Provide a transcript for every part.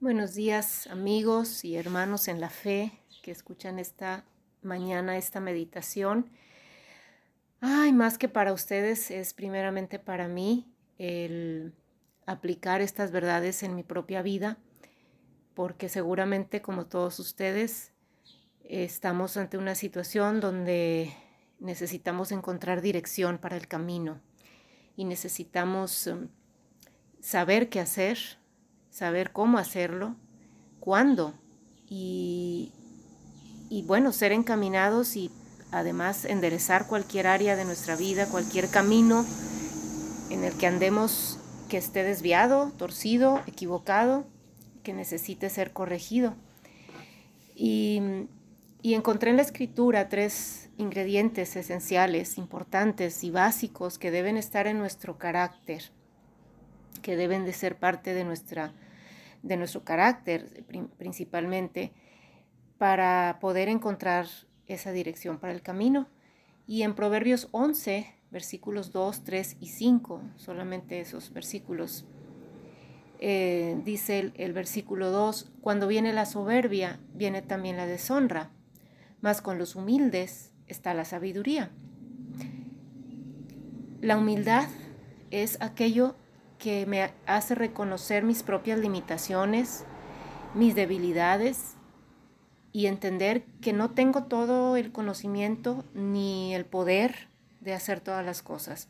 Buenos días amigos y hermanos en la fe que escuchan esta mañana esta meditación. Ay, más que para ustedes es primeramente para mí el aplicar estas verdades en mi propia vida, porque seguramente como todos ustedes estamos ante una situación donde necesitamos encontrar dirección para el camino y necesitamos um, saber qué hacer, saber cómo hacerlo, cuándo y, y bueno, ser encaminados y además enderezar cualquier área de nuestra vida, cualquier camino en el que andemos que esté desviado, torcido, equivocado, que necesite ser corregido. Y, y encontré en la escritura tres ingredientes esenciales, importantes y básicos que deben estar en nuestro carácter, que deben de ser parte de nuestra de nuestro carácter principalmente, para poder encontrar esa dirección para el camino. Y en Proverbios 11, versículos 2, 3 y 5, solamente esos versículos, eh, dice el, el versículo 2, cuando viene la soberbia, viene también la deshonra, mas con los humildes está la sabiduría. La humildad es aquello que me hace reconocer mis propias limitaciones, mis debilidades y entender que no tengo todo el conocimiento ni el poder de hacer todas las cosas,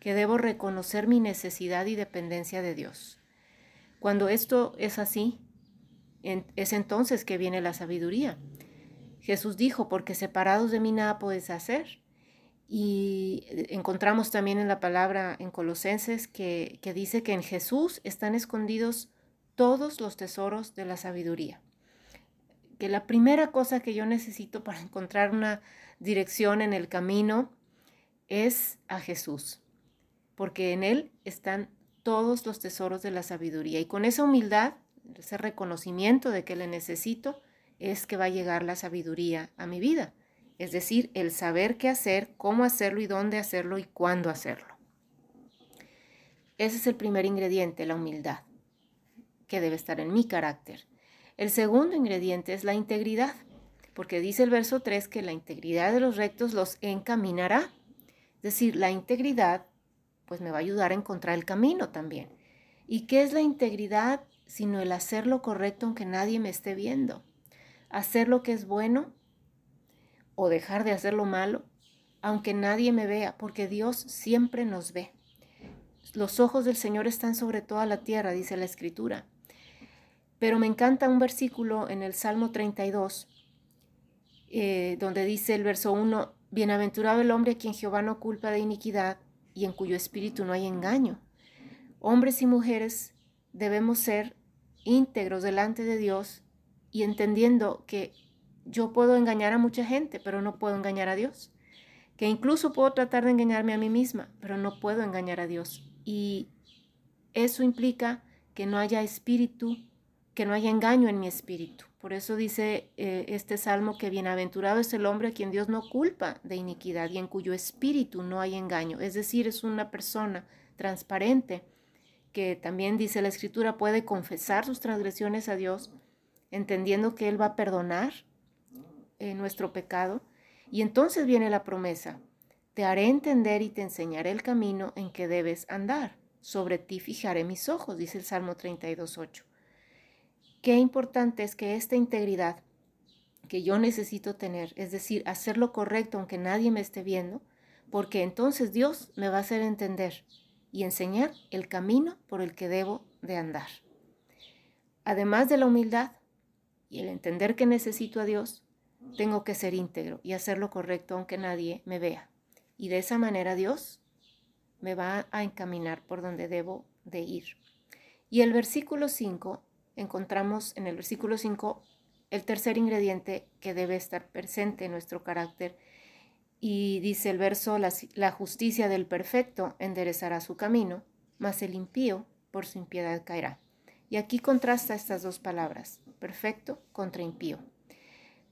que debo reconocer mi necesidad y dependencia de Dios. Cuando esto es así, es entonces que viene la sabiduría. Jesús dijo, porque separados de mí nada puedes hacer. Y encontramos también en la palabra en Colosenses que, que dice que en Jesús están escondidos todos los tesoros de la sabiduría. Que la primera cosa que yo necesito para encontrar una dirección en el camino es a Jesús, porque en Él están todos los tesoros de la sabiduría. Y con esa humildad, ese reconocimiento de que le necesito, es que va a llegar la sabiduría a mi vida es decir, el saber qué hacer, cómo hacerlo y dónde hacerlo y cuándo hacerlo. Ese es el primer ingrediente, la humildad, que debe estar en mi carácter. El segundo ingrediente es la integridad, porque dice el verso 3 que la integridad de los rectos los encaminará. Es decir, la integridad pues me va a ayudar a encontrar el camino también. ¿Y qué es la integridad sino el hacer lo correcto aunque nadie me esté viendo? Hacer lo que es bueno o dejar de hacer lo malo, aunque nadie me vea, porque Dios siempre nos ve. Los ojos del Señor están sobre toda la tierra, dice la Escritura. Pero me encanta un versículo en el Salmo 32, eh, donde dice el verso 1, Bienaventurado el hombre a quien Jehová no culpa de iniquidad y en cuyo espíritu no hay engaño. Hombres y mujeres debemos ser íntegros delante de Dios y entendiendo que yo puedo engañar a mucha gente, pero no puedo engañar a Dios. Que incluso puedo tratar de engañarme a mí misma, pero no puedo engañar a Dios. Y eso implica que no haya espíritu, que no haya engaño en mi espíritu. Por eso dice eh, este salmo que bienaventurado es el hombre a quien Dios no culpa de iniquidad y en cuyo espíritu no hay engaño. Es decir, es una persona transparente que también dice la escritura puede confesar sus transgresiones a Dios, entendiendo que Él va a perdonar eh, nuestro pecado. Y entonces viene la promesa, te haré entender y te enseñaré el camino en que debes andar. Sobre ti fijaré mis ojos, dice el Salmo 32.8. Qué importante es que esta integridad que yo necesito tener, es decir, hacer lo correcto aunque nadie me esté viendo, porque entonces Dios me va a hacer entender y enseñar el camino por el que debo de andar. Además de la humildad y el entender que necesito a Dios, tengo que ser íntegro y hacer lo correcto aunque nadie me vea. Y de esa manera Dios me va a encaminar por donde debo de ir. Y el versículo 5, encontramos en el versículo 5 el tercer ingrediente que debe estar presente en nuestro carácter. Y dice el verso, la, la justicia del perfecto enderezará su camino, mas el impío por su impiedad caerá. Y aquí contrasta estas dos palabras, perfecto contra impío.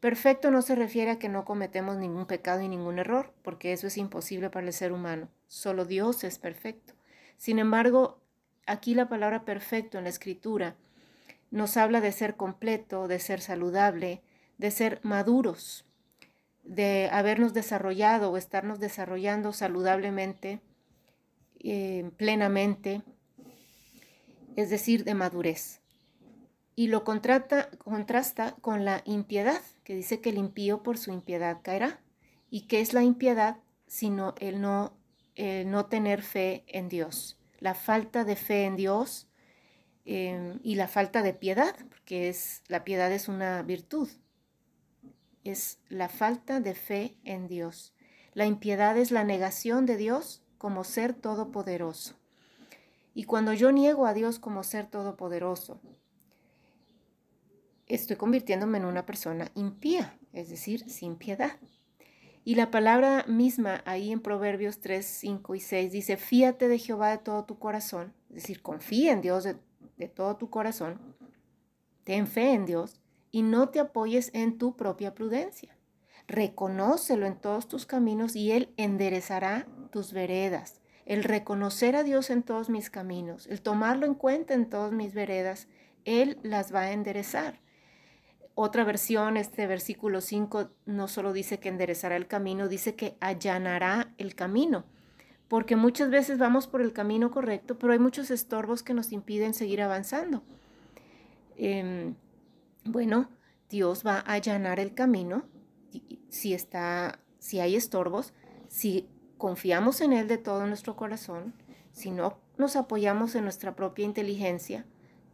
Perfecto no se refiere a que no cometemos ningún pecado y ningún error, porque eso es imposible para el ser humano. Solo Dios es perfecto. Sin embargo, aquí la palabra perfecto en la escritura nos habla de ser completo, de ser saludable, de ser maduros, de habernos desarrollado o estarnos desarrollando saludablemente, eh, plenamente, es decir, de madurez. Y lo contrasta, con la impiedad, que dice que el impío por su impiedad caerá. ¿Y qué es la impiedad? Sino el no, el no tener fe en Dios. La falta de fe en Dios eh, y la falta de piedad, porque es, la piedad es una virtud, es la falta de fe en Dios. La impiedad es la negación de Dios como ser todopoderoso. Y cuando yo niego a Dios como ser todopoderoso, estoy convirtiéndome en una persona impía, es decir, sin piedad. Y la palabra misma ahí en Proverbios 3, 5 y 6 dice, fíate de Jehová de todo tu corazón, es decir, confía en Dios de de todo tu corazón, ten fe en Dios y no te apoyes en tu propia prudencia. Reconócelo en todos tus caminos y Él enderezará tus veredas. El reconocer a Dios en todos mis caminos, el tomarlo en cuenta en todas mis veredas, Él las va a enderezar. Otra versión, este versículo 5, no solo dice que enderezará el camino, dice que allanará el camino porque muchas veces vamos por el camino correcto, pero hay muchos estorbos que nos impiden seguir avanzando. Em, bueno, Dios va a allanar el camino si está, si hay estorbos, si confiamos en Él de todo nuestro corazón, si no nos apoyamos en nuestra propia inteligencia,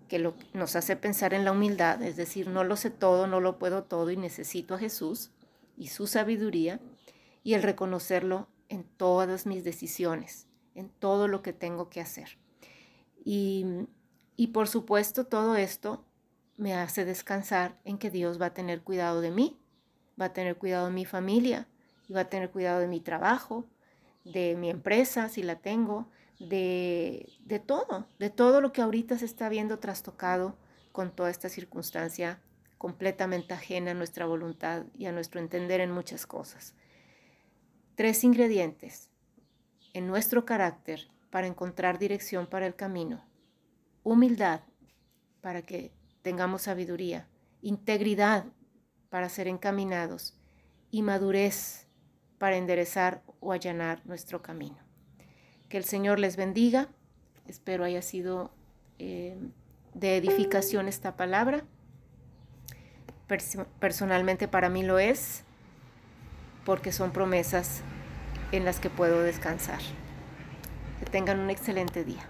que lo, nos hace pensar en la humildad, es decir, no lo sé todo, no lo puedo todo y necesito a Jesús y su sabiduría, y el reconocerlo en todas mis decisiones, en todo lo que tengo que hacer. Y, y por supuesto todo esto me hace descansar en que Dios va a tener cuidado de mí, va a tener cuidado de mi familia, y va a tener cuidado de mi trabajo, de mi empresa, si la tengo, de, de todo, de todo lo que ahorita se está viendo trastocado con toda esta circunstancia completamente ajena a nuestra voluntad y a nuestro entender en muchas cosas tres ingredientes en nuestro carácter para encontrar dirección para el camino. Humildad para que tengamos sabiduría, integridad para ser encaminados y madurez para enderezar o allanar nuestro camino. Que el Señor les bendiga. Espero haya sido eh, de edificación esta palabra. Personalmente para mí lo es porque son promesas en las que puedo descansar. Que tengan un excelente día.